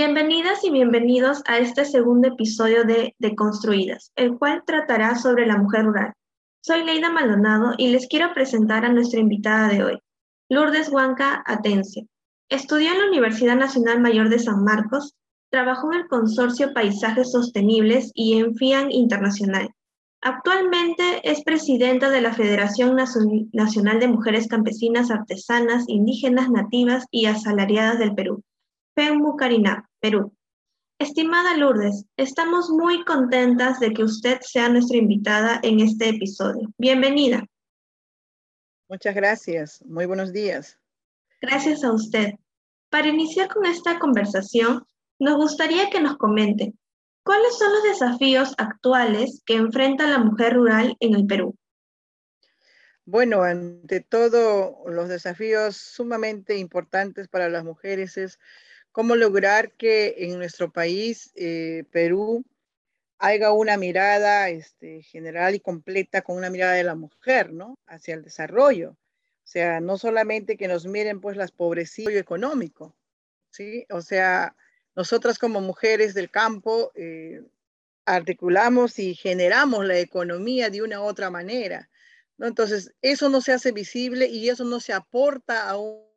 Bienvenidas y bienvenidos a este segundo episodio de Deconstruidas, el cual tratará sobre la mujer rural. Soy Leida Maldonado y les quiero presentar a nuestra invitada de hoy, Lourdes Huanca Atencio. Estudió en la Universidad Nacional Mayor de San Marcos, trabajó en el Consorcio Paisajes Sostenibles y en FIAN Internacional. Actualmente es presidenta de la Federación Nacional de Mujeres Campesinas, Artesanas, Indígenas, Nativas y Asalariadas del Perú, FEMUCARINA, Perú. Estimada Lourdes, estamos muy contentas de que usted sea nuestra invitada en este episodio. Bienvenida. Muchas gracias. Muy buenos días. Gracias a usted. Para iniciar con esta conversación, nos gustaría que nos comente ¿Cuáles son los desafíos actuales que enfrenta la mujer rural en el Perú? Bueno, ante todo, los desafíos sumamente importantes para las mujeres es cómo lograr que en nuestro país, eh, Perú, haya una mirada este, general y completa con una mirada de la mujer, ¿no? Hacia el desarrollo. O sea, no solamente que nos miren pues las pobrecitas económico, ¿sí? O sea, nosotras como mujeres del campo eh, articulamos y generamos la economía de una u otra manera. ¿no? Entonces, eso no se hace visible y eso no se aporta a un,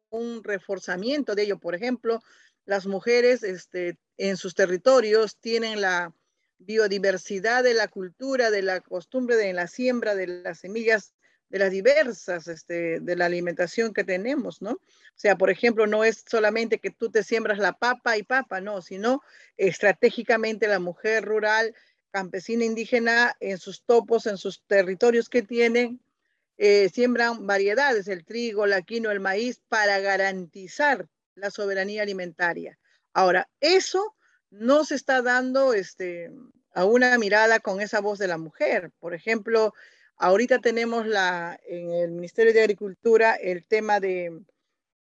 reforzamiento de ello. Por ejemplo, las mujeres este, en sus territorios tienen la biodiversidad de la cultura, de la costumbre de la siembra de las semillas de las diversas, este, de la alimentación que tenemos, ¿no? O sea, por ejemplo, no es solamente que tú te siembras la papa y papa, no, sino estratégicamente la mujer rural, campesina, indígena, en sus topos, en sus territorios que tienen, eh, siembran variedades, el trigo, la quinoa, el maíz, para garantizar la soberanía alimentaria. Ahora, eso no se está dando este, a una mirada con esa voz de la mujer. Por ejemplo, Ahorita tenemos la, en el Ministerio de Agricultura el tema de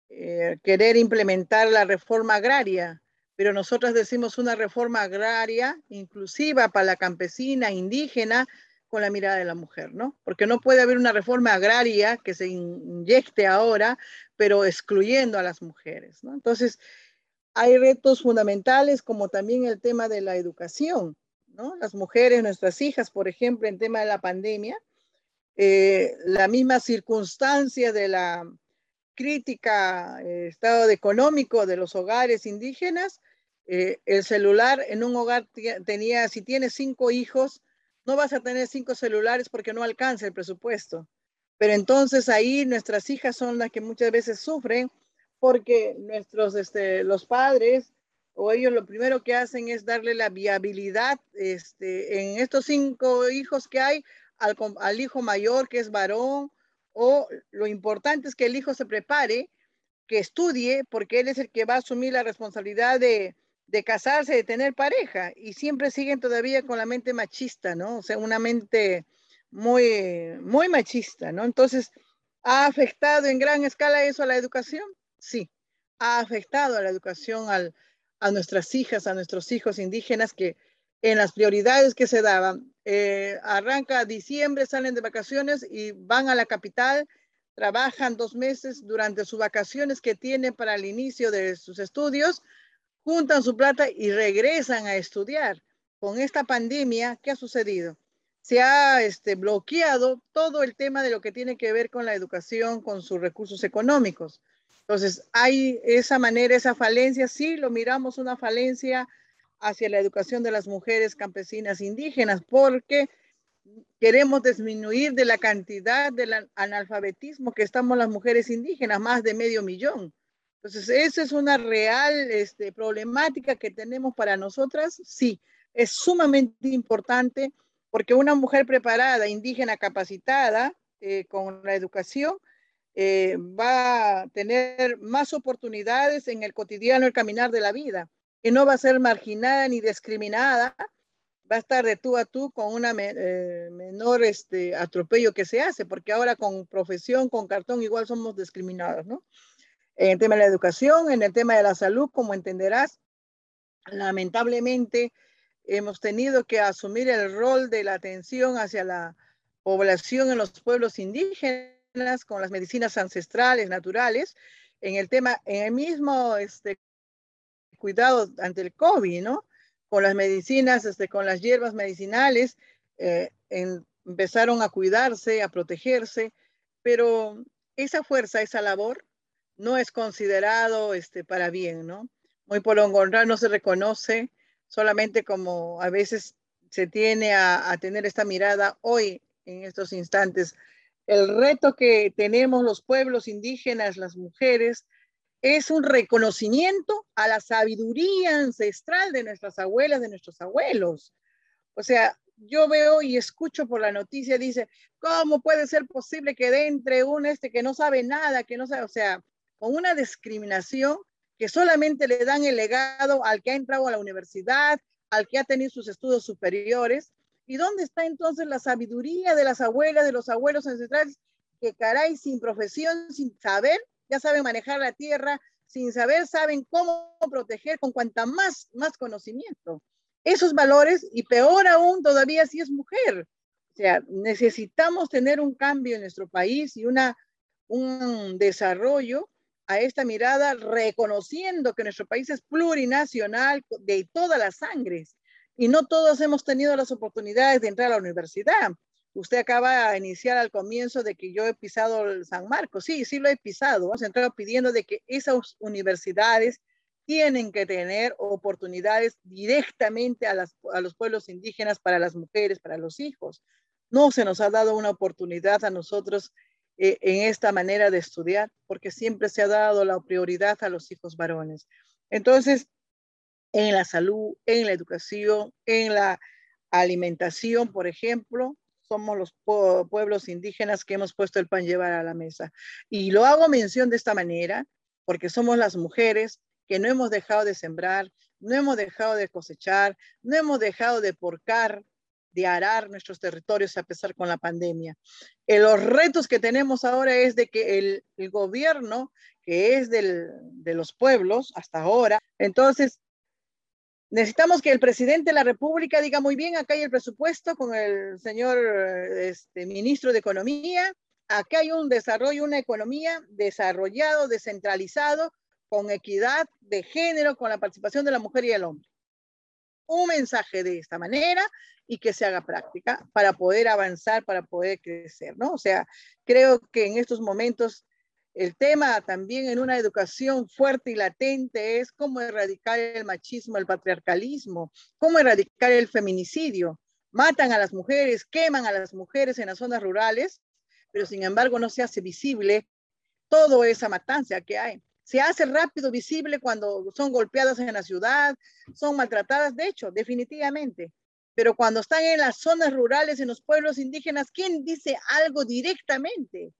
eh, querer implementar la reforma agraria, pero nosotros decimos una reforma agraria inclusiva para la campesina, indígena, con la mirada de la mujer, ¿no? Porque no puede haber una reforma agraria que se inyecte ahora, pero excluyendo a las mujeres, ¿no? Entonces, hay retos fundamentales como también el tema de la educación, ¿no? Las mujeres, nuestras hijas, por ejemplo, en tema de la pandemia, eh, la misma circunstancia de la crítica eh, estado económico de los hogares indígenas, eh, el celular en un hogar tenía, si tienes cinco hijos, no vas a tener cinco celulares porque no alcanza el presupuesto. Pero entonces ahí nuestras hijas son las que muchas veces sufren porque nuestros, este, los padres o ellos lo primero que hacen es darle la viabilidad este, en estos cinco hijos que hay, al, hijo mayor que es varón, o lo importante es que el hijo se prepare, que estudie, porque él es el que va a asumir la responsabilidad de, de casarse, de tener pareja, y siempre siguen todavía con la mente machista, ¿no? O sea, una mente muy, muy machista, ¿no? Entonces, ¿ha afectado en gran escala eso a la educación? Sí, ha afectado a la educación al, a nuestras hijas, a nuestros hijos indígenas que en las prioridades que se daban. Eh, arranca diciembre, salen de vacaciones y van a la capital, trabajan dos meses durante sus vacaciones que tienen para el inicio de sus estudios, juntan su plata y regresan a estudiar. Con esta pandemia, ¿qué ha sucedido? Se ha este, bloqueado todo el tema de lo que tiene que ver con la educación, con sus recursos económicos. Entonces, hay esa manera, esa falencia, sí lo miramos una falencia hacia la educación de las mujeres campesinas indígenas, porque queremos disminuir de la cantidad del analfabetismo que estamos las mujeres indígenas, más de medio millón. Entonces, esa es una real este, problemática que tenemos para nosotras. Sí, es sumamente importante porque una mujer preparada, indígena, capacitada eh, con la educación, eh, va a tener más oportunidades en el cotidiano, el caminar de la vida que no va a ser marginada ni discriminada, va a estar de tú a tú con una eh, menor este, atropello que se hace, porque ahora con profesión, con cartón, igual somos discriminados, ¿no? En el tema de la educación, en el tema de la salud, como entenderás, lamentablemente hemos tenido que asumir el rol de la atención hacia la población en los pueblos indígenas con las medicinas ancestrales, naturales, en el tema, en el mismo este, cuidado ante el COVID, ¿no? Con las medicinas, este, con las hierbas medicinales, eh, empezaron a cuidarse, a protegerse, pero esa fuerza, esa labor, no es considerado este, para bien, ¿no? Muy por lo no se reconoce solamente como a veces se tiene a, a tener esta mirada hoy, en estos instantes. El reto que tenemos los pueblos indígenas, las mujeres, es un reconocimiento a la sabiduría ancestral de nuestras abuelas, de nuestros abuelos. O sea, yo veo y escucho por la noticia, dice, ¿cómo puede ser posible que de entre un este que no sabe nada, que no sabe, o sea, con una discriminación que solamente le dan el legado al que ha entrado a la universidad, al que ha tenido sus estudios superiores. ¿Y dónde está entonces la sabiduría de las abuelas, de los abuelos ancestrales, que caray, sin profesión, sin saber, ya saben manejar la tierra, sin saber, saben cómo proteger con cuanta más, más conocimiento. Esos valores, y peor aún todavía si es mujer. O sea, necesitamos tener un cambio en nuestro país y una, un desarrollo a esta mirada, reconociendo que nuestro país es plurinacional de todas las sangres y no todos hemos tenido las oportunidades de entrar a la universidad. Usted acaba de iniciar al comienzo de que yo he pisado el San Marcos. Sí, sí lo he pisado. Hemos entrado pidiendo de que esas universidades tienen que tener oportunidades directamente a, las, a los pueblos indígenas, para las mujeres, para los hijos. No se nos ha dado una oportunidad a nosotros eh, en esta manera de estudiar, porque siempre se ha dado la prioridad a los hijos varones. Entonces, en la salud, en la educación, en la alimentación, por ejemplo, somos los pueblos indígenas que hemos puesto el pan llevar a la mesa. Y lo hago mención de esta manera porque somos las mujeres que no hemos dejado de sembrar, no hemos dejado de cosechar, no hemos dejado de porcar, de arar nuestros territorios a pesar con la pandemia. Eh, los retos que tenemos ahora es de que el, el gobierno, que es del, de los pueblos hasta ahora, entonces Necesitamos que el presidente de la República diga muy bien, acá hay el presupuesto con el señor este, ministro de Economía, acá hay un desarrollo, una economía desarrollado, descentralizado, con equidad de género, con la participación de la mujer y el hombre. Un mensaje de esta manera y que se haga práctica para poder avanzar, para poder crecer, ¿no? O sea, creo que en estos momentos el tema también en una educación fuerte y latente es cómo erradicar el machismo, el patriarcalismo, cómo erradicar el feminicidio. Matan a las mujeres, queman a las mujeres en las zonas rurales, pero sin embargo no se hace visible toda esa matanza que hay. Se hace rápido visible cuando son golpeadas en la ciudad, son maltratadas, de hecho, definitivamente. Pero cuando están en las zonas rurales, en los pueblos indígenas, ¿quién dice algo directamente?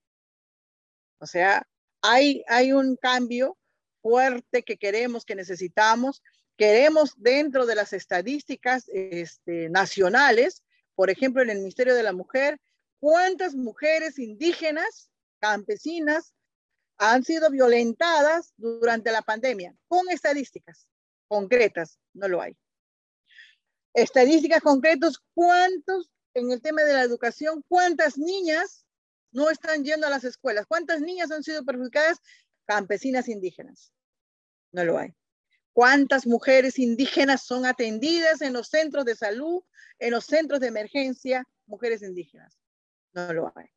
O sea, hay, hay un cambio fuerte que queremos, que necesitamos. Queremos dentro de las estadísticas este, nacionales, por ejemplo, en el Ministerio de la Mujer, cuántas mujeres indígenas, campesinas, han sido violentadas durante la pandemia, con estadísticas concretas, no lo hay. Estadísticas concretas, cuántos en el tema de la educación, cuántas niñas no están yendo a las escuelas. ¿Cuántas niñas han sido perjudicadas? Campesinas indígenas. No lo hay. ¿Cuántas mujeres indígenas son atendidas en los centros de salud, en los centros de emergencia? Mujeres indígenas. No lo hay.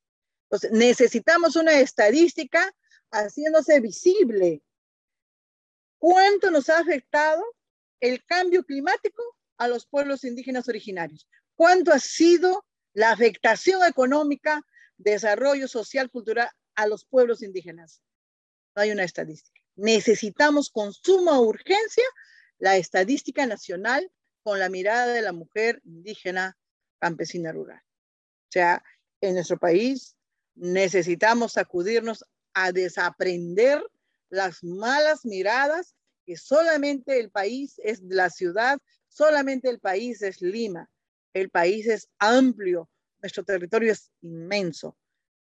Entonces, necesitamos una estadística haciéndose visible. ¿Cuánto nos ha afectado el cambio climático a los pueblos indígenas originarios? ¿Cuánto ha sido la afectación económica desarrollo social, cultural a los pueblos indígenas. No hay una estadística. Necesitamos con suma urgencia la estadística nacional con la mirada de la mujer indígena campesina rural. O sea, en nuestro país necesitamos sacudirnos a desaprender las malas miradas que solamente el país es la ciudad, solamente el país es Lima. El país es amplio, nuestro territorio es inmenso,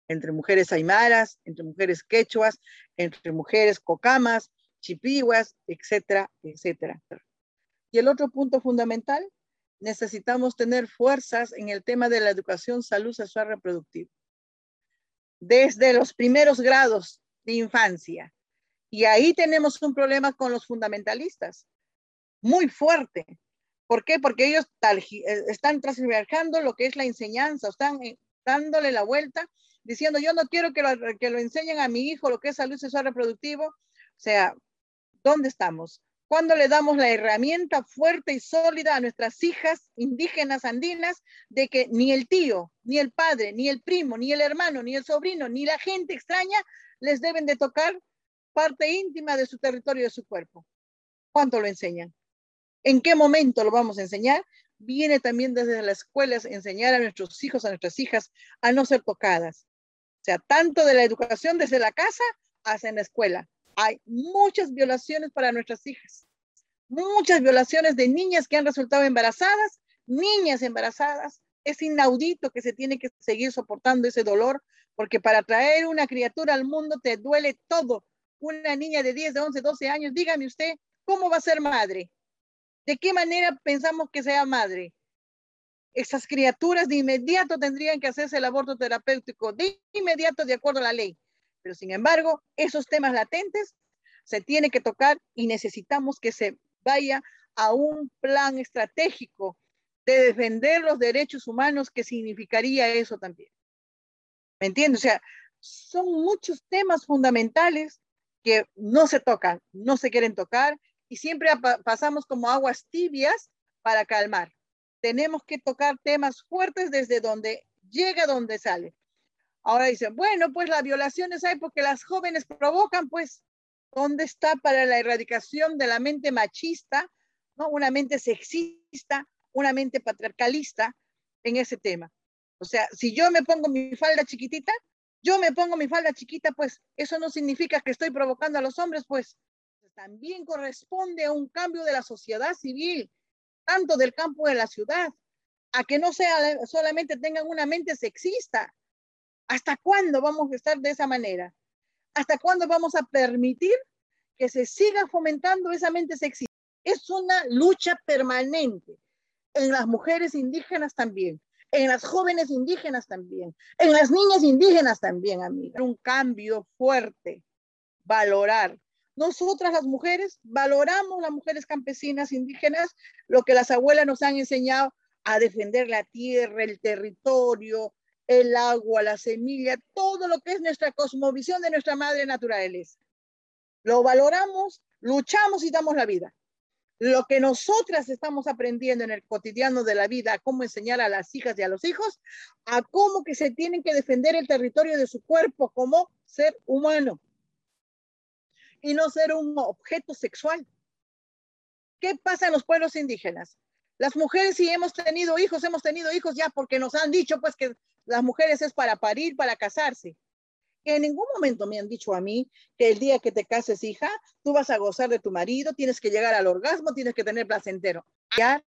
entre mujeres aymaras, entre mujeres quechuas, entre mujeres cocamas, chipiguas, etcétera, etcétera. Y el otro punto fundamental, necesitamos tener fuerzas en el tema de la educación, salud sexual reproductiva. Desde los primeros grados de infancia. Y ahí tenemos un problema con los fundamentalistas, muy fuerte. ¿Por qué? Porque ellos eh, están transversando lo que es la enseñanza, están eh, dándole la vuelta, diciendo, yo no quiero que lo, que lo enseñen a mi hijo lo que es salud sexual reproductivo. O sea, ¿dónde estamos? Cuando le damos la herramienta fuerte y sólida a nuestras hijas indígenas andinas de que ni el tío, ni el padre, ni el primo, ni el hermano, ni el sobrino, ni la gente extraña les deben de tocar parte íntima de su territorio, de su cuerpo. ¿Cuánto lo enseñan? ¿En qué momento lo vamos a enseñar? Viene también desde las escuelas enseñar a nuestros hijos, a nuestras hijas, a no ser tocadas. O sea, tanto de la educación desde la casa hasta en la escuela. Hay muchas violaciones para nuestras hijas. Muchas violaciones de niñas que han resultado embarazadas, niñas embarazadas. Es inaudito que se tiene que seguir soportando ese dolor, porque para traer una criatura al mundo te duele todo. Una niña de 10, de 11, 12 años, dígame usted, ¿cómo va a ser madre? ¿De qué manera pensamos que sea madre? Esas criaturas de inmediato tendrían que hacerse el aborto terapéutico, de inmediato de acuerdo a la ley. Pero sin embargo, esos temas latentes se tienen que tocar y necesitamos que se vaya a un plan estratégico de defender los derechos humanos, que significaría eso también. ¿Me entiendes? O sea, son muchos temas fundamentales que no se tocan, no se quieren tocar y siempre pasamos como aguas tibias para calmar. Tenemos que tocar temas fuertes desde donde llega, donde sale. Ahora dicen, bueno, pues las violaciones hay porque las jóvenes provocan, pues, ¿dónde está para la erradicación de la mente machista, ¿no? una mente sexista, una mente patriarcalista en ese tema? O sea, si yo me pongo mi falda chiquitita, yo me pongo mi falda chiquita, pues eso no significa que estoy provocando a los hombres, pues también corresponde a un cambio de la sociedad civil, tanto del campo de la ciudad, a que no sea solamente tengan una mente sexista. ¿Hasta cuándo vamos a estar de esa manera? ¿Hasta cuándo vamos a permitir que se siga fomentando esa mente sexista? Es una lucha permanente en las mujeres indígenas también, en las jóvenes indígenas también, en las niñas indígenas también, amiga. Un cambio fuerte, valorar nosotras las mujeres valoramos las mujeres campesinas indígenas, lo que las abuelas nos han enseñado a defender la tierra, el territorio, el agua, la semilla, todo lo que es nuestra cosmovisión de nuestra madre naturaleza. Lo valoramos, luchamos y damos la vida. Lo que nosotras estamos aprendiendo en el cotidiano de la vida, cómo enseñar a las hijas y a los hijos, a cómo que se tienen que defender el territorio de su cuerpo como ser humano y no ser un objeto sexual. ¿Qué pasa en los pueblos indígenas? Las mujeres si hemos tenido hijos, hemos tenido hijos ya porque nos han dicho pues que las mujeres es para parir, para casarse. En ningún momento me han dicho a mí que el día que te cases, hija, tú vas a gozar de tu marido, tienes que llegar al orgasmo, tienes que tener placentero. Ya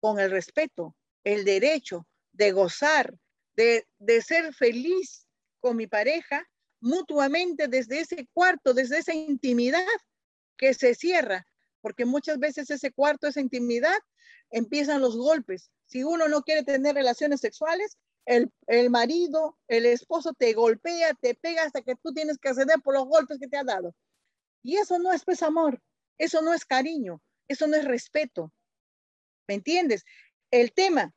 con el respeto, el derecho de gozar, de, de ser feliz con mi pareja, mutuamente desde ese cuarto, desde esa intimidad que se cierra, porque muchas veces ese cuarto, esa intimidad, empiezan los golpes. Si uno no quiere tener relaciones sexuales, el, el, marido, el esposo te golpea, te pega hasta que tú tienes que ceder por los golpes que te ha dado. Y eso no es pues amor, eso no es cariño, eso no es respeto. ¿Me entiendes? El tema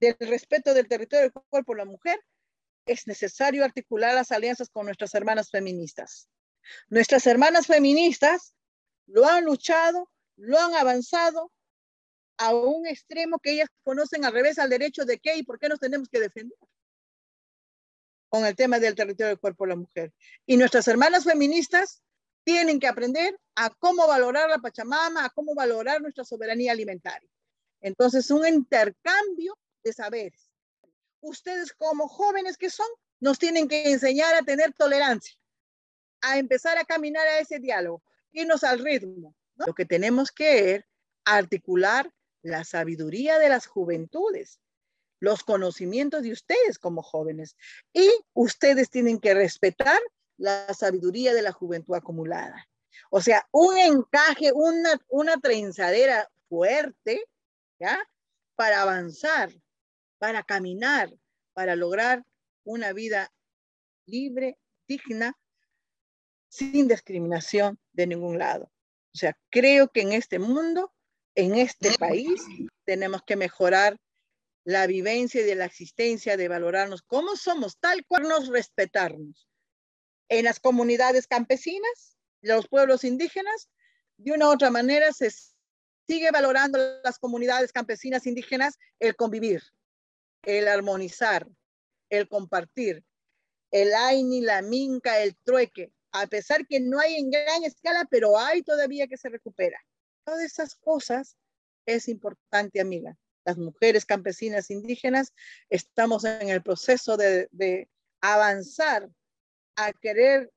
del respeto del territorio del cuerpo de la mujer es necesario articular las alianzas con nuestras hermanas feministas. Nuestras hermanas feministas lo han luchado, lo han avanzado a un extremo que ellas conocen al revés al derecho de qué y por qué nos tenemos que defender con el tema del territorio del cuerpo de la mujer. Y nuestras hermanas feministas tienen que aprender a cómo valorar la Pachamama, a cómo valorar nuestra soberanía alimentaria. Entonces, un intercambio de saberes ustedes como jóvenes que son, nos tienen que enseñar a tener tolerancia, a empezar a caminar a ese diálogo, irnos al ritmo. Lo que tenemos que es articular la sabiduría de las juventudes, los conocimientos de ustedes como jóvenes. Y ustedes tienen que respetar la sabiduría de la juventud acumulada. O sea, un encaje, una, una trenzadera fuerte, ¿ya? Para avanzar para caminar, para lograr una vida libre, digna, sin discriminación de ningún lado. O sea, creo que en este mundo en este país tenemos que mejorar la vivencia y la existencia, de valorarnos como somos, tal cual nos respetarnos. En las comunidades campesinas, los pueblos indígenas, de una u otra manera se sigue valorando las comunidades campesinas indígenas el convivir, el armonizar, el compartir, el aini, la minca, el trueque, a pesar que no hay en gran escala, pero hay todavía que se recupera. Todas esas cosas es importante, amiga. Las mujeres campesinas indígenas estamos en el proceso de, avanzar a querer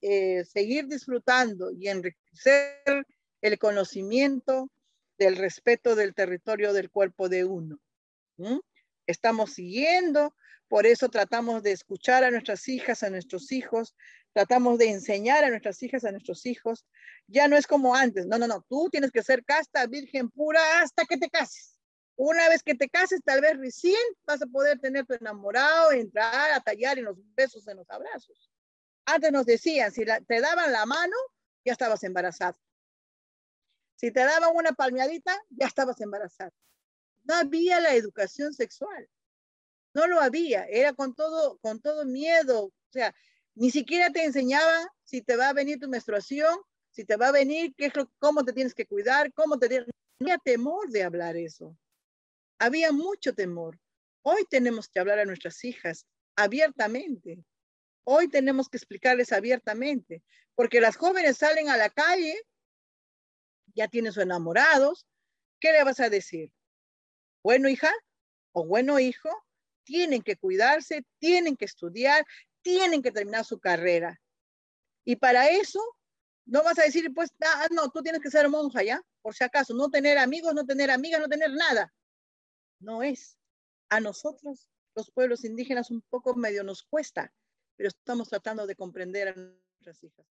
eh, seguir disfrutando y enriquecer el conocimiento del respeto del territorio del cuerpo de uno. Estamos siguiendo, por eso tratamos de escuchar a nuestras hijas, a nuestros hijos, tratamos de enseñar a nuestras hijas, a nuestros hijos. Ya no es como antes, no, no, no, tú tienes que ser casta, virgen pura hasta que te cases. Una vez que te cases, tal vez recién vas a poder tener tu enamorado, entrar a tallar en los besos, en los abrazos. Antes nos decían, si te daban la mano, ya estabas embarazada. Si te daban una palmeadita, ya estabas embarazada. No había la educación sexual. No lo había. Era con todo, con todo miedo. O sea, ni siquiera te enseñaba si te va a venir tu menstruación, si te va a venir, qué es lo, cómo te tienes que cuidar, cómo te No había temor de hablar eso. Había mucho temor. Hoy tenemos que hablar a nuestras hijas abiertamente. Hoy tenemos que explicarles abiertamente, porque las jóvenes salen a la calle ya tiene sus enamorados, ¿qué le vas a decir? Bueno, hija o bueno, hijo, tienen que cuidarse, tienen que estudiar, tienen que terminar su carrera. Y para eso, no vas a decir, pues, ah, no, tú tienes que ser monja ya, por si acaso, no tener amigos, no tener amigas, no tener nada. No es. A nosotros, los pueblos indígenas, un poco medio nos cuesta, pero estamos tratando de comprender a nuestras hijas.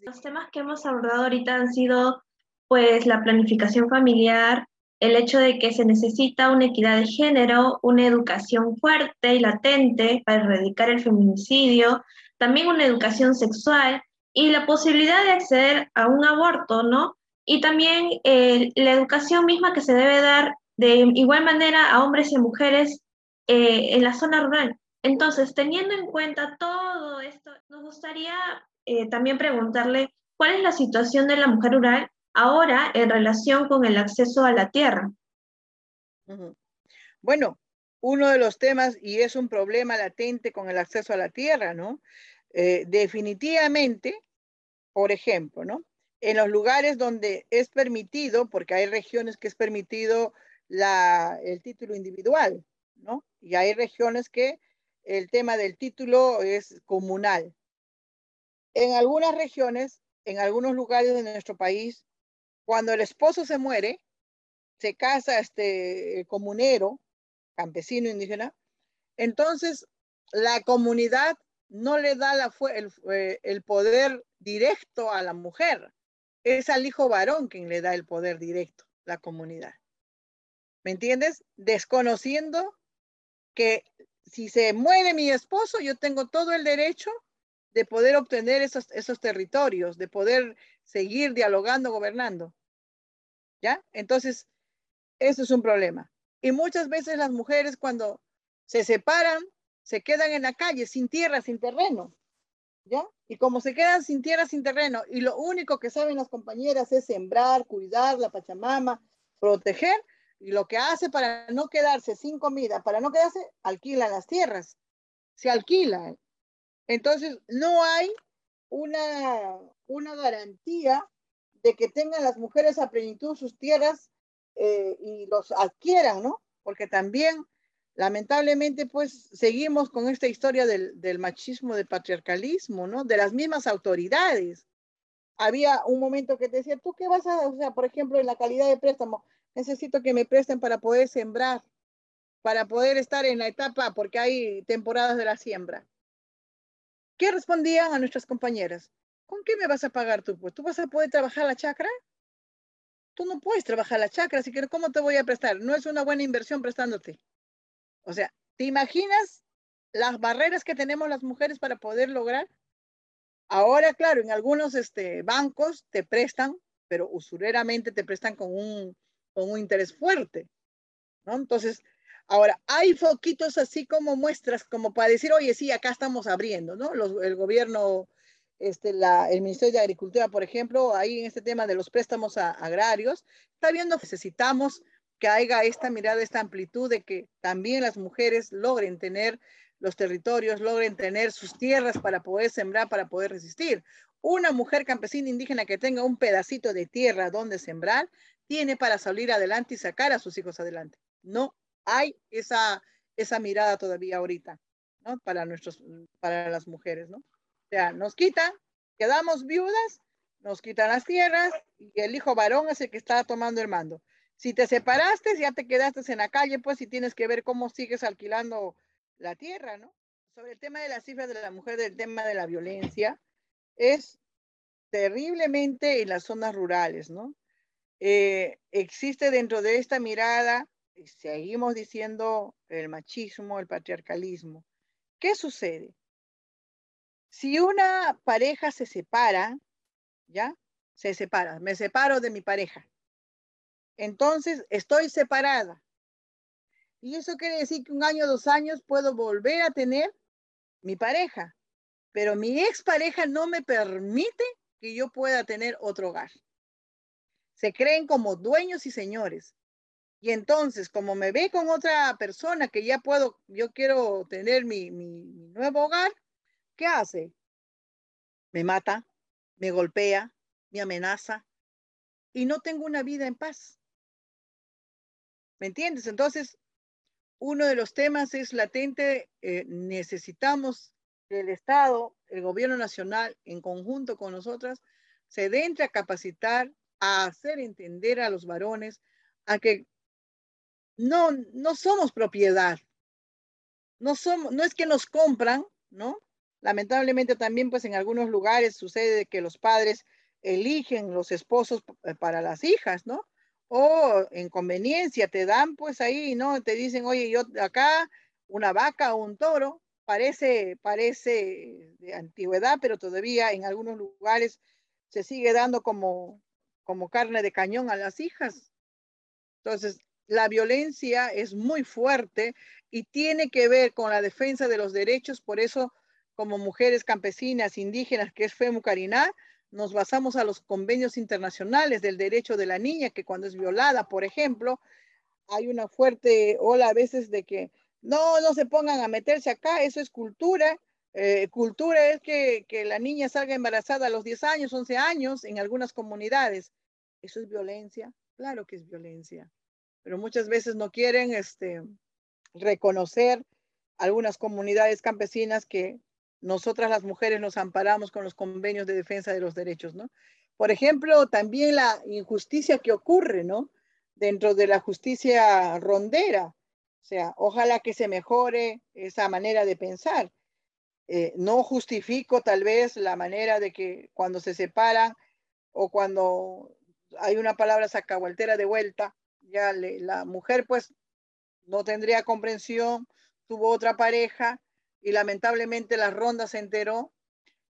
Los temas que hemos abordado ahorita han sido pues la planificación familiar, el hecho de que se necesita una equidad de género, una educación fuerte y latente para erradicar el feminicidio, también una educación sexual y la posibilidad de acceder a un aborto, ¿no? Y también eh, la educación misma que se debe dar de igual manera a hombres y mujeres eh, en la zona rural. Entonces, teniendo en cuenta todo esto, nos gustaría eh, también preguntarle cuál es la situación de la mujer rural ahora en relación con el acceso a la tierra. Bueno, uno de los temas, y es un problema latente con el acceso a la tierra, ¿no? Eh, definitivamente, por ejemplo, ¿no? En los lugares donde es permitido, porque hay regiones que es permitido la, el título individual, ¿no? Y hay regiones que el tema del título es comunal. En algunas regiones, en algunos lugares de nuestro país, cuando el esposo se muere, se casa este comunero, campesino indígena, entonces la comunidad no le da la, el, eh, el, poder directo a la mujer, es al hijo varón quien le da el poder directo, la comunidad. ¿Me entiendes? Desconociendo que si se muere mi esposo, yo tengo todo el derecho de poder obtener esos, esos territorios, de poder seguir dialogando, gobernando. ¿Ya? Entonces, eso es un problema. Y muchas veces las mujeres cuando se separan, se quedan en la calle sin tierra, sin terreno. ¿Ya? Y como se quedan sin tierra, sin terreno, y lo único que saben las compañeras es sembrar, cuidar la Pachamama, proteger, y lo que hace para no quedarse sin comida, para no quedarse, alquilan las tierras. Se alquilan. Entonces, no hay una, una garantía de que tengan las mujeres a plenitud sus tierras eh, y los adquieran, ¿no? Porque también, lamentablemente, pues seguimos con esta historia del, del machismo, del patriarcalismo, ¿no? De las mismas autoridades. Había un momento que te decía, ¿tú qué vas a, o sea, por ejemplo, en la calidad de préstamo, necesito que me presten para poder sembrar, para poder estar en la etapa, porque hay temporadas de la siembra. ¿Qué respondían a nuestras compañeras? ¿Con qué me vas a pagar tú? Pues tú vas a poder trabajar la chacra. Tú no puedes trabajar la chacra, así que ¿cómo te voy a prestar? No es una buena inversión prestándote. O sea, ¿te imaginas las barreras que tenemos las mujeres para poder lograr? Ahora, claro, en algunos este, bancos te prestan, pero usureramente te prestan con un con un interés fuerte, ¿no? Entonces, ahora, hay foquitos así como muestras, como para decir, oye, sí, acá estamos abriendo, ¿no? el gobierno, este, el Ministerio de Agricultura, por ejemplo, ahí en este tema de los préstamos agrarios, está viendo que necesitamos que haya esta mirada, esta amplitud de que también las mujeres logren tener los territorios, logren tener sus tierras para poder sembrar, para poder resistir. Una mujer campesina indígena que tenga un pedacito de tierra donde sembrar, tiene para salir adelante y sacar a sus hijos adelante. No hay esa, esa mirada todavía ahorita, ¿no? Para, nuestros, para las mujeres, ¿no? O sea, nos quitan, quedamos viudas, nos quitan las tierras y el hijo varón es el que está tomando el mando. Si te separaste, ya te quedaste en la calle, pues y tienes que ver cómo sigues alquilando la tierra, ¿no? Sobre el tema de las cifras de la mujer, del tema de la violencia, es terriblemente en las zonas rurales, ¿no? Eh, existe dentro de esta mirada, seguimos diciendo el machismo, el patriarcalismo. ¿Qué sucede? Si una pareja se separa, ¿ya? Se separa, me separo de mi pareja. Entonces, estoy separada. Y eso quiere decir que un año, dos años puedo volver a tener mi pareja, pero mi expareja no me permite que yo pueda tener otro hogar. Se creen como dueños y señores. Y entonces, como me ve con otra persona que ya puedo, yo quiero tener mi, mi nuevo hogar, ¿qué hace? Me mata, me golpea, me amenaza y no tengo una vida en paz. ¿Me entiendes? Entonces, uno de los temas es latente, eh, necesitamos que el Estado, el gobierno nacional, en conjunto con nosotras, se entre a capacitar, a hacer entender a los varones a que no, no somos propiedad, no, somos, no es que nos compran, ¿no? Lamentablemente también pues en algunos lugares sucede que los padres eligen los esposos eh, para las hijas, ¿no? o en conveniencia te dan pues ahí, ¿no? Te dicen, oye, yo acá una vaca o un toro, parece, parece de antigüedad, pero todavía en algunos lugares se sigue dando como, como carne de cañón a las hijas. Entonces, la violencia es muy fuerte y tiene que ver con la defensa de los derechos, por eso como mujeres campesinas, indígenas, que es FEMUCARINA, nos basamos a los convenios internacionales del derecho de la niña, que cuando es violada, por ejemplo, hay una fuerte ola a veces de que no, no se pongan a meterse acá, eso es cultura. Eh, cultura es que, que, la niña salga embarazada a los 10 años, 11 años en algunas comunidades. ¿Eso es violencia? Claro que es violencia, pero muchas veces no quieren este, reconocer algunas comunidades campesinas que nosotras las mujeres nos amparamos con los convenios de defensa de los derechos, ¿no? Por ejemplo, también la injusticia que ocurre, ¿no? Dentro de la justicia rondera. O sea, ojalá que se mejore esa manera de pensar. Eh, no justifico tal vez la manera de que cuando se separan o cuando hay una palabra sacahualtera de vuelta, ya la mujer pues no tendría comprensión, tuvo otra pareja y lamentablemente la ronda se enteró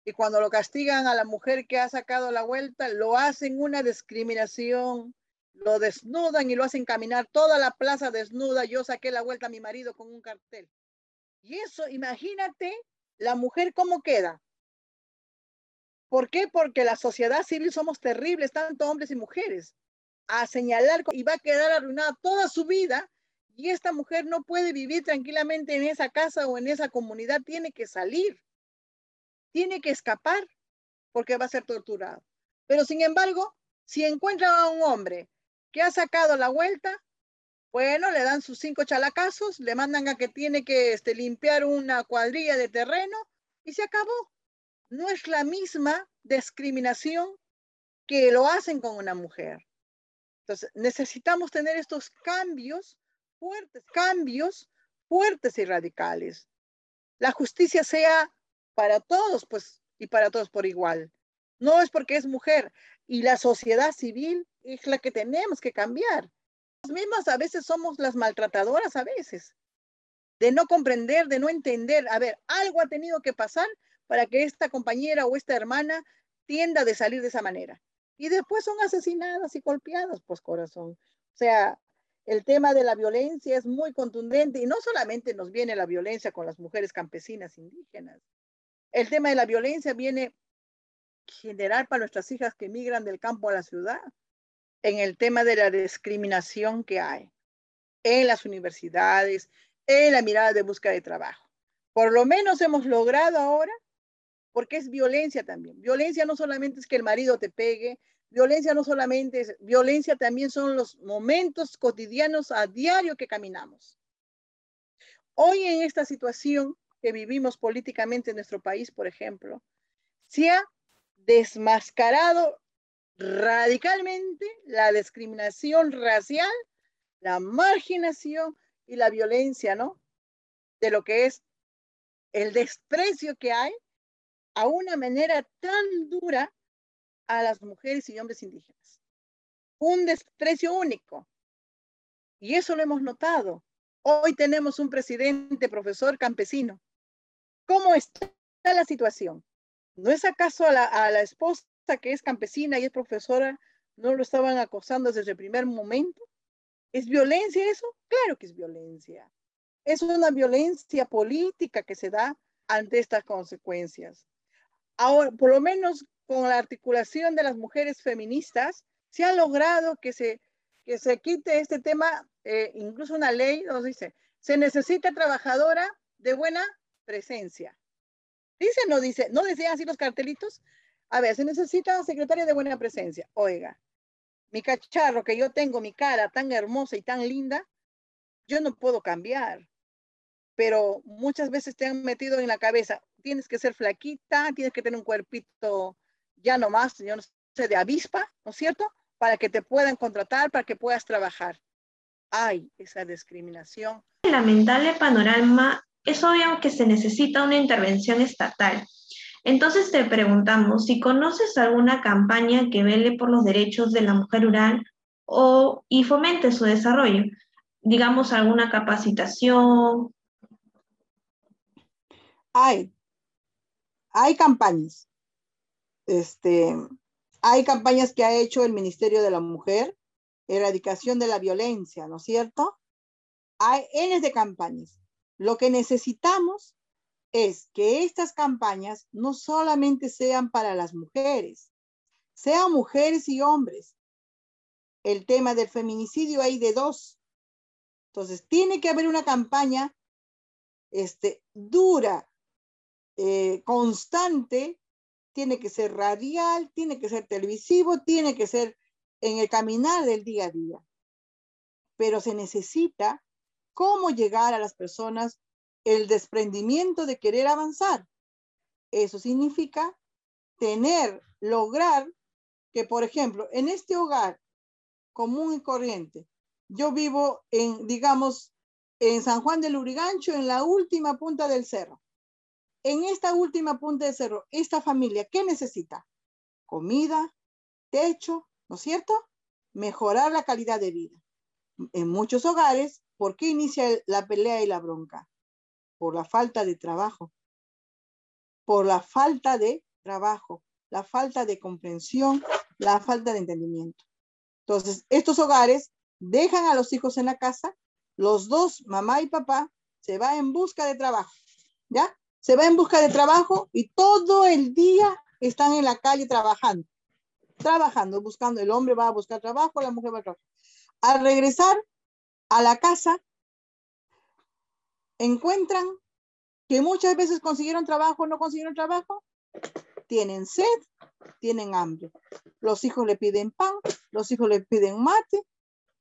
y cuando lo castigan a la mujer que ha sacado la vuelta, lo hacen una discriminación, lo desnudan y lo hacen caminar toda la plaza desnuda. Yo saqué la vuelta a mi marido con un cartel. Y eso, imagínate la mujer cómo queda. ¿Por qué? Porque la sociedad civil somos terribles, tanto hombres y mujeres, a señalar y va a quedar arruinada toda su vida y esta mujer no puede vivir tranquilamente en esa casa o en esa comunidad, tiene que salir, tiene que escapar porque va a ser torturado. Pero sin embargo, si encuentra a un hombre que ha sacado la vuelta, bueno, le dan sus cinco chalacazos, le mandan a que tiene que este, limpiar una cuadrilla de terreno y se acabó. No es la misma discriminación que lo hacen con una mujer. Entonces, necesitamos tener estos cambios fuertes, cambios fuertes y radicales. La justicia sea para todos, pues, y para todos por igual. No es porque es mujer y la sociedad civil es la que tenemos que cambiar. Las mismas a veces somos las maltratadoras a veces, de no comprender, de no entender. A ver, algo ha tenido que pasar para que esta compañera o esta hermana tienda de salir de esa manera. Y después son asesinadas y golpeadas, pues corazón. O sea, el tema de la violencia es muy contundente y no solamente nos viene la violencia con las mujeres campesinas indígenas. El tema de la violencia viene general para nuestras hijas que migran del campo a la ciudad, en el tema de la discriminación que hay en las universidades, en la mirada de búsqueda de trabajo. Por lo menos hemos logrado ahora, porque es violencia también. Violencia no solamente es que el marido te pegue, violencia no solamente es, violencia también son los momentos cotidianos a diario que caminamos. Hoy en esta situación que vivimos políticamente en nuestro país, por ejemplo, se ha desmascarado radicalmente la discriminación racial, la marginación y la violencia, ¿no? De lo que es el desprecio que hay a una manera tan dura a las mujeres y hombres indígenas. Un desprecio único. Y eso lo hemos notado. Hoy tenemos un presidente, profesor campesino. ¿Cómo está la situación? ¿No es acaso a la, esposa que es campesina y es profesora, no lo estaban acosando desde el primer momento? ¿Es violencia eso? Claro que es violencia. Es una violencia política que se da ante estas consecuencias. Ahora, por lo menos con la articulación de las mujeres feministas, se ha logrado que se, que se quite este tema, eh, incluso una ley nos dice, se necesita trabajadora de buena presencia. Dice, no dice, no decían así los cartelitos. A ver, se necesita secretaria de buena presencia. Oiga, mi cacharro que yo tengo, mi cara tan hermosa y tan linda, yo no puedo cambiar. Pero muchas veces te han metido en la cabeza, tienes que ser flaquita, tienes que tener un cuerpito ya nomás, yo no sé, de avispa, ¿no es cierto? Para que te puedan contratar, para que puedas trabajar. Hay esa discriminación. Lamentable panorama es obvio que se necesita una intervención estatal. Entonces te preguntamos si conoces alguna campaña que vele por los derechos de la mujer rural o, y fomente su desarrollo. Digamos, alguna capacitación. Hay, hay campañas. Este, hay campañas que ha hecho el Ministerio de la Mujer, erradicación de la violencia, ¿no es cierto? Hay N de campañas. Lo que necesitamos es que estas campañas no solamente sean para las mujeres, sean mujeres y hombres. El tema del feminicidio hay de dos. Entonces, tiene que haber una campaña este, dura, eh, constante, tiene que ser radial, tiene que ser televisivo, tiene que ser en el caminar del día a día. Pero se necesita cómo llegar a las personas el desprendimiento de querer avanzar. Eso significa tener, lograr que, por ejemplo, en este hogar común y corriente, yo vivo en, digamos, en San Juan del Urigancho, en la última punta del cerro. En esta última punta del cerro, esta familia, ¿qué necesita? Comida, techo, ¿no es cierto? Mejorar la calidad de vida. En muchos hogares ¿Por qué inicia la pelea y la bronca? Por la falta de trabajo. Por la falta de trabajo, la falta de comprensión, la falta de entendimiento. Entonces, estos hogares dejan a los hijos en la casa, los dos, mamá y papá, se va en busca de trabajo, ¿ya? Se va en busca de trabajo y todo el día están en la calle trabajando, trabajando, buscando, el hombre va a buscar trabajo, la mujer va a trabajar. Al regresar, a la casa, encuentran que muchas veces consiguieron trabajo, no consiguieron trabajo, tienen sed, tienen hambre. Los hijos le piden pan, los hijos le piden mate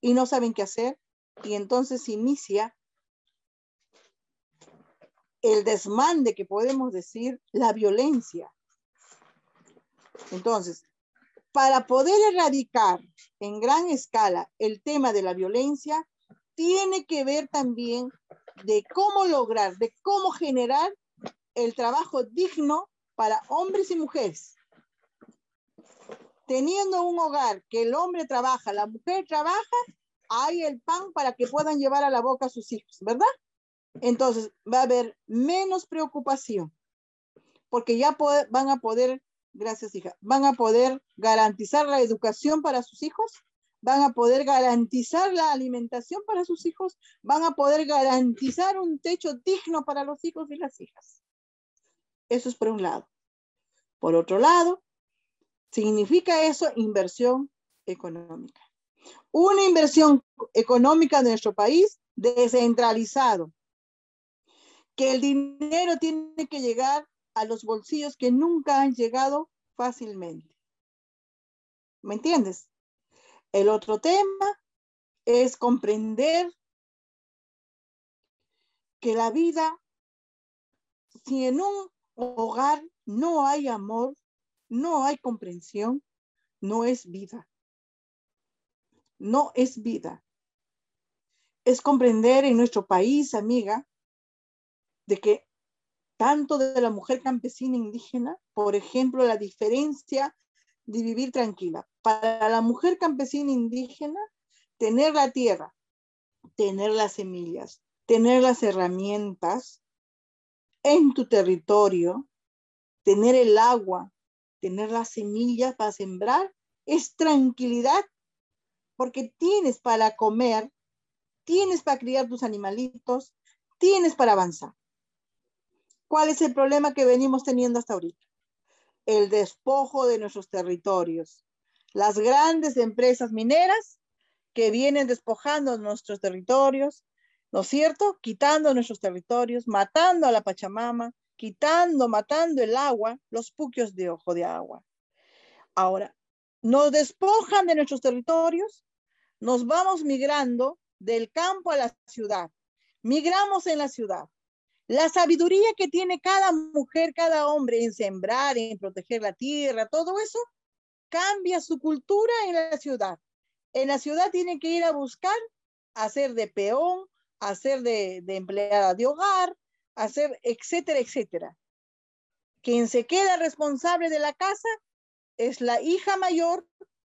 y no saben qué hacer. Y entonces inicia el desmande que podemos decir la violencia. Entonces, para poder erradicar en gran escala el tema de la violencia, tiene que ver también de cómo lograr, de cómo generar el trabajo digno para hombres y mujeres. Teniendo un hogar que el hombre trabaja, la mujer trabaja, hay el pan para que puedan llevar a la boca a sus hijos, ¿verdad? Entonces va a haber menos preocupación, porque ya van a poder, gracias hija, van a poder garantizar la educación para sus hijos, van a poder garantizar la alimentación para sus hijos, van a poder garantizar un techo digno para los hijos y las hijas. Eso es por un lado. Por otro lado, significa eso inversión económica. Una inversión económica de nuestro país descentralizado, que el dinero tiene que llegar a los bolsillos que nunca han llegado fácilmente. ¿Me entiendes? El otro tema es comprender que la vida, si en un hogar no hay amor, no hay comprensión, no es vida. No es vida. Es comprender en nuestro país, amiga, de que tanto de la mujer campesina indígena, por ejemplo, la diferencia de vivir tranquila. Para la mujer campesina indígena, tener la tierra, tener las semillas, tener las herramientas en tu territorio, tener el agua, tener las semillas para sembrar, es tranquilidad, porque tienes para comer, tienes para criar tus animalitos, tienes para avanzar. ¿Cuál es el problema que venimos teniendo hasta ahorita? el despojo de nuestros territorios. Las grandes empresas mineras que vienen despojando nuestros territorios, ¿no es cierto? Quitando nuestros territorios, matando a la Pachamama, quitando, matando el agua, los puquios de ojo de agua. Ahora, nos despojan de nuestros territorios, nos vamos migrando del campo a la ciudad, migramos en la ciudad, la sabiduría que tiene cada mujer, cada hombre en sembrar, en proteger la tierra, todo eso cambia su cultura en la ciudad. En la ciudad tienen que ir a buscar, hacer de peón, hacer de, de empleada de hogar, hacer, etcétera, etcétera. Quien se queda responsable de la casa es la hija mayor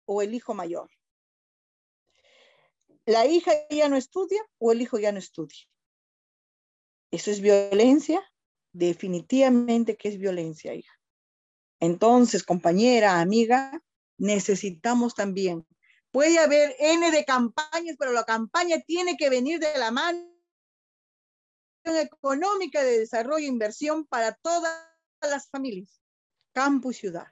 o el hijo mayor. La hija ya no estudia o el hijo ya no estudia. ¿Eso es violencia? Definitivamente que es violencia, hija. Entonces, compañera, amiga, necesitamos también. Puede haber N de campañas, pero la campaña tiene que venir de la mano económica de desarrollo e inversión para todas las familias, campo y ciudad.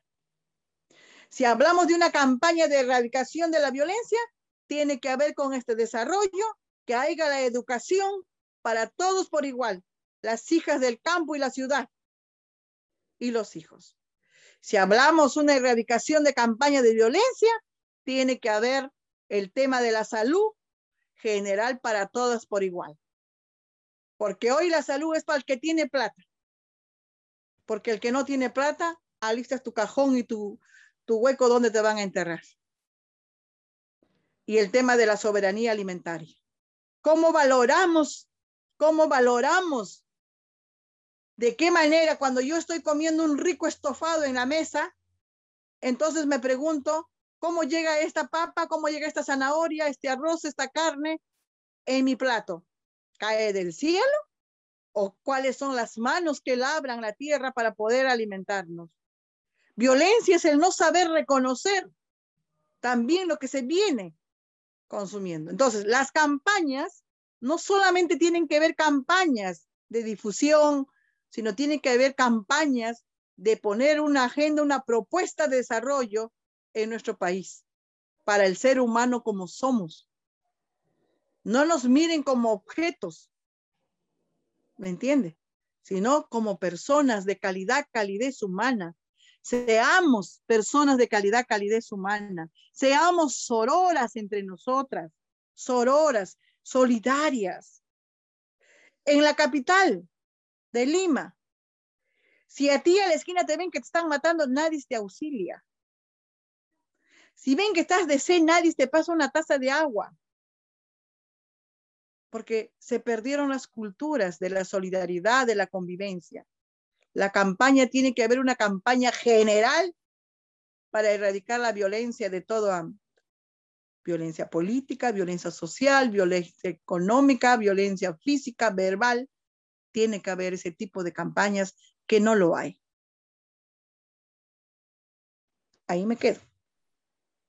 Si hablamos de una campaña de erradicación de la violencia, tiene que haber con este desarrollo que haya la educación para todos por igual, las hijas del campo y la ciudad y los hijos. Si hablamos una erradicación de campaña de violencia, tiene que haber el tema de la salud general para todas por igual. Porque hoy la salud es para el que tiene plata. Porque el que no tiene plata, alistas tu cajón y tu, tu hueco donde te van a enterrar. Y el tema de la soberanía alimentaria. ¿Cómo valoramos cómo valoramos, de qué manera cuando yo estoy comiendo un rico estofado en la mesa, entonces me pregunto, ¿cómo llega esta papa, cómo llega esta zanahoria, este arroz, esta carne en mi plato? ¿Cae del cielo? ¿O cuáles son las manos que labran la tierra para poder alimentarnos? Violencia es el no saber reconocer también lo que se viene consumiendo. Entonces, las campañas no solamente tienen que ver campañas de difusión, sino tienen que haber campañas de poner una agenda, una propuesta de desarrollo en nuestro país para el ser humano como somos. No nos miren como objetos, ¿me entiende? Sino como personas de calidad, calidez humana. Seamos personas de calidad, calidez humana. Seamos sororas entre nosotras, sororas solidarias. En la capital de Lima, si a ti a la esquina te ven que te están matando, nadie te auxilia. Si ven que estás de sed, nadie te pasa una taza de agua. Porque se perdieron las culturas de la solidaridad, de la convivencia. La campaña tiene que haber una campaña general para erradicar la violencia de todo violencia política, violencia social, violencia económica, violencia física, verbal. Tiene que haber ese tipo de campañas que no lo hay. Ahí me quedo.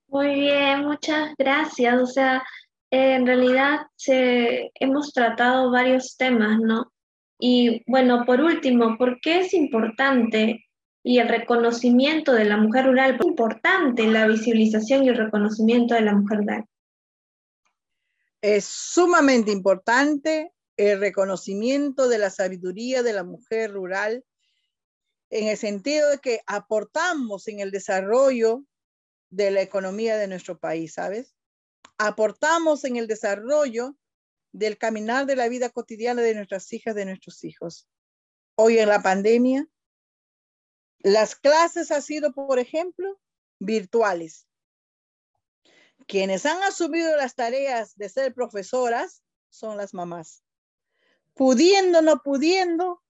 Muy bien, muchas gracias. O sea, en realidad hemos tratado varios temas, ¿no? Y bueno, por último, ¿por qué es importante y el reconocimiento de la mujer rural? ¿Por qué es importante la visibilización y el reconocimiento de la mujer rural? Es sumamente importante el reconocimiento de la sabiduría de la mujer rural en el sentido de que aportamos en el desarrollo de la economía de nuestro país, ¿sabes? Aportamos en el desarrollo del caminar de la vida cotidiana de nuestras hijas, de nuestros hijos. Hoy en la pandemia, las clases han sido, por ejemplo, virtuales. Quienes han asumido las tareas de ser profesoras son las mamás. Pudiendo, no pudiendo,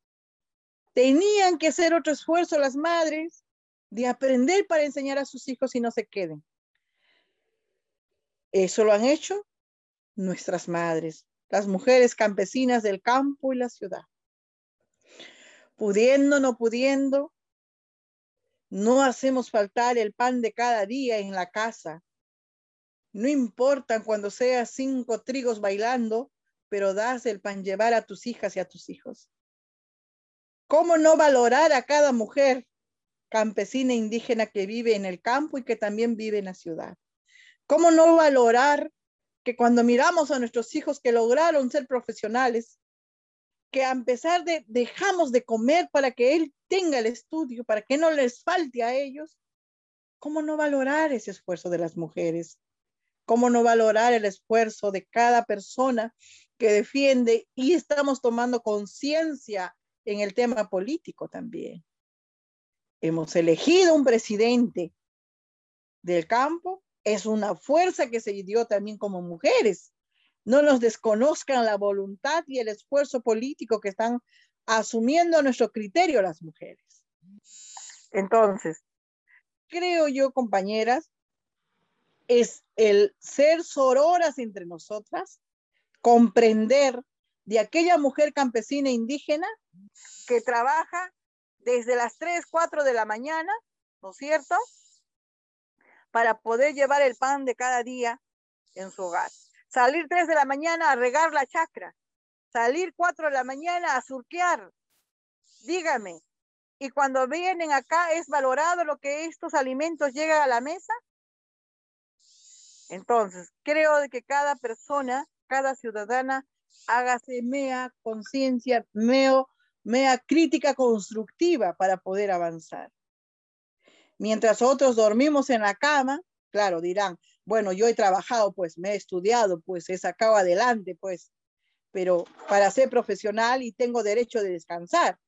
tenían que hacer otro esfuerzo las madres de aprender para enseñar a sus hijos y no se queden. Eso lo han hecho nuestras madres, las mujeres campesinas del campo y la ciudad. Pudiendo, no pudiendo, no hacemos faltar el pan de cada día en la casa. No importa cuando seas cinco trigos bailando, pero das el pan llevar a tus hijas y a tus hijos. ¿Cómo no valorar a cada mujer campesina indígena que vive en el campo y que también vive en la ciudad. ¿Cómo no valorar que cuando miramos a nuestros hijos que lograron ser profesionales, que a pesar de dejamos de comer para que él tenga el estudio, para que no les falte a ellos, ¿cómo no valorar ese esfuerzo de las mujeres? ¿Cómo no valorar el esfuerzo de cada persona que defiende y estamos tomando conciencia en el tema político también? hemos elegido un presidente del campo, es una fuerza que se dio también como mujeres. No nos desconozcan la voluntad y el esfuerzo político que están asumiendo a nuestro criterio las mujeres. Entonces, creo yo, compañeras, es el ser sororas entre nosotras, comprender de aquella mujer campesina indígena que trabaja desde las 3, 4 de la mañana, ¿no es cierto? Para poder llevar el pan de cada día en su hogar. Salir 3 de la mañana a regar la chacra. Salir 4 de la mañana a surquear. Dígame, ¿y cuando vienen acá es valorado lo que estos alimentos llegan a la mesa? Entonces, creo que cada persona, cada ciudadana, hágase mea conciencia, meo mea crítica constructiva para poder avanzar. Mientras otros dormimos en la cama, claro, dirán, bueno, yo he trabajado, pues me he estudiado, pues he sacado adelante, pues, pero para ser profesional y tengo derecho de descansar.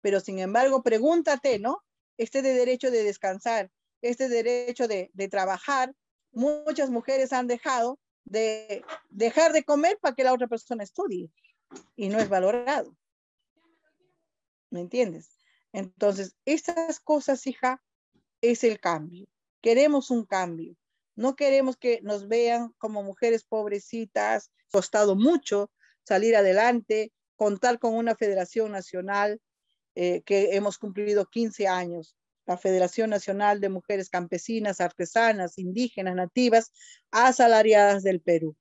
Pero sin embargo, pregúntate, ¿no? Este de derecho de descansar, este derecho de, de trabajar, muchas mujeres han dejado de dejar de comer para que la otra persona estudie y no es valorado. ¿Me entiendes? Entonces, estas cosas, hija, es el cambio. Queremos un cambio. No queremos que nos vean como mujeres pobrecitas. Costado mucho salir adelante, contar con una federación nacional eh, que hemos cumplido 15 años. La Federación Nacional de Mujeres Campesinas, Artesanas, Indígenas, Nativas, Asalariadas del Perú.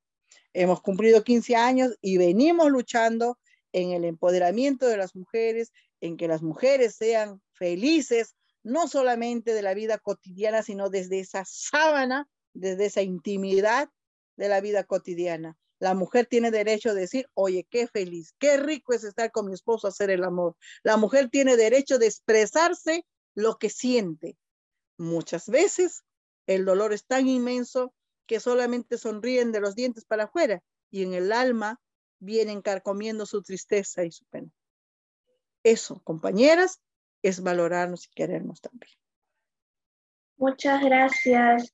Hemos cumplido 15 años y venimos luchando en el empoderamiento de las mujeres, en que las mujeres sean felices, no solamente de la vida cotidiana, sino desde esa sábana, desde esa intimidad de la vida cotidiana. La mujer tiene derecho a decir, oye, qué feliz, qué rico es estar con mi esposo, hacer el amor. La mujer tiene derecho de expresarse lo que siente. Muchas veces el dolor es tan inmenso que solamente sonríen de los dientes para afuera y en el alma vienen carcomiendo su tristeza y su pena. Eso, compañeras, es valorarnos y querernos también. Muchas gracias.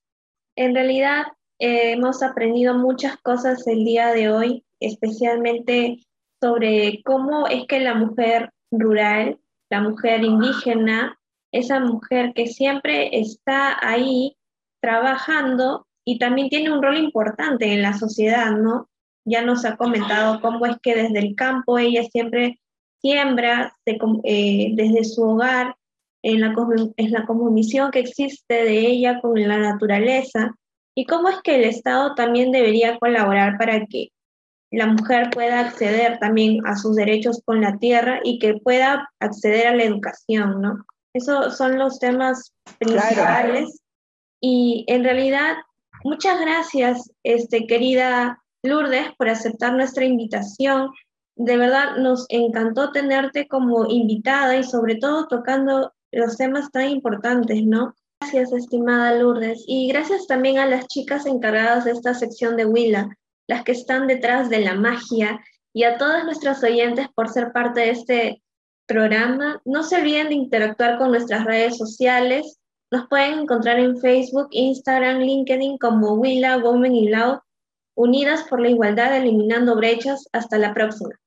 En realidad eh, hemos aprendido muchas cosas el día de hoy, especialmente sobre cómo es que la mujer rural, la mujer indígena, esa mujer que siempre está ahí trabajando y también tiene un rol importante en la sociedad, ¿no? Ya nos ha comentado cómo es que desde el campo ella siempre siembra eh, desde su hogar, en la, en la que existe de ella con la naturaleza, y cómo es que el Estado también debería colaborar para que la mujer pueda acceder también a sus derechos con la tierra y que pueda acceder a la educación, ¿no? Esos son los temas principales. Y en realidad, muchas gracias, este, querida Lourdes, por aceptar nuestra invitación. De verdad, nos encantó tenerte como invitada y sobre todo tocando los temas tan importantes, ¿no? Gracias, estimada Lourdes. Y gracias también a las chicas encargadas de esta sección de Willa, las que están detrás de la magia, y a todos nuestros oyentes por ser parte de este programa. No se olviden de interactuar con nuestras redes sociales. Nos pueden encontrar en Facebook, Instagram, LinkedIn como Willa, Women y Lau, unidas por la igualdad, eliminando brechas. Hasta la próxima.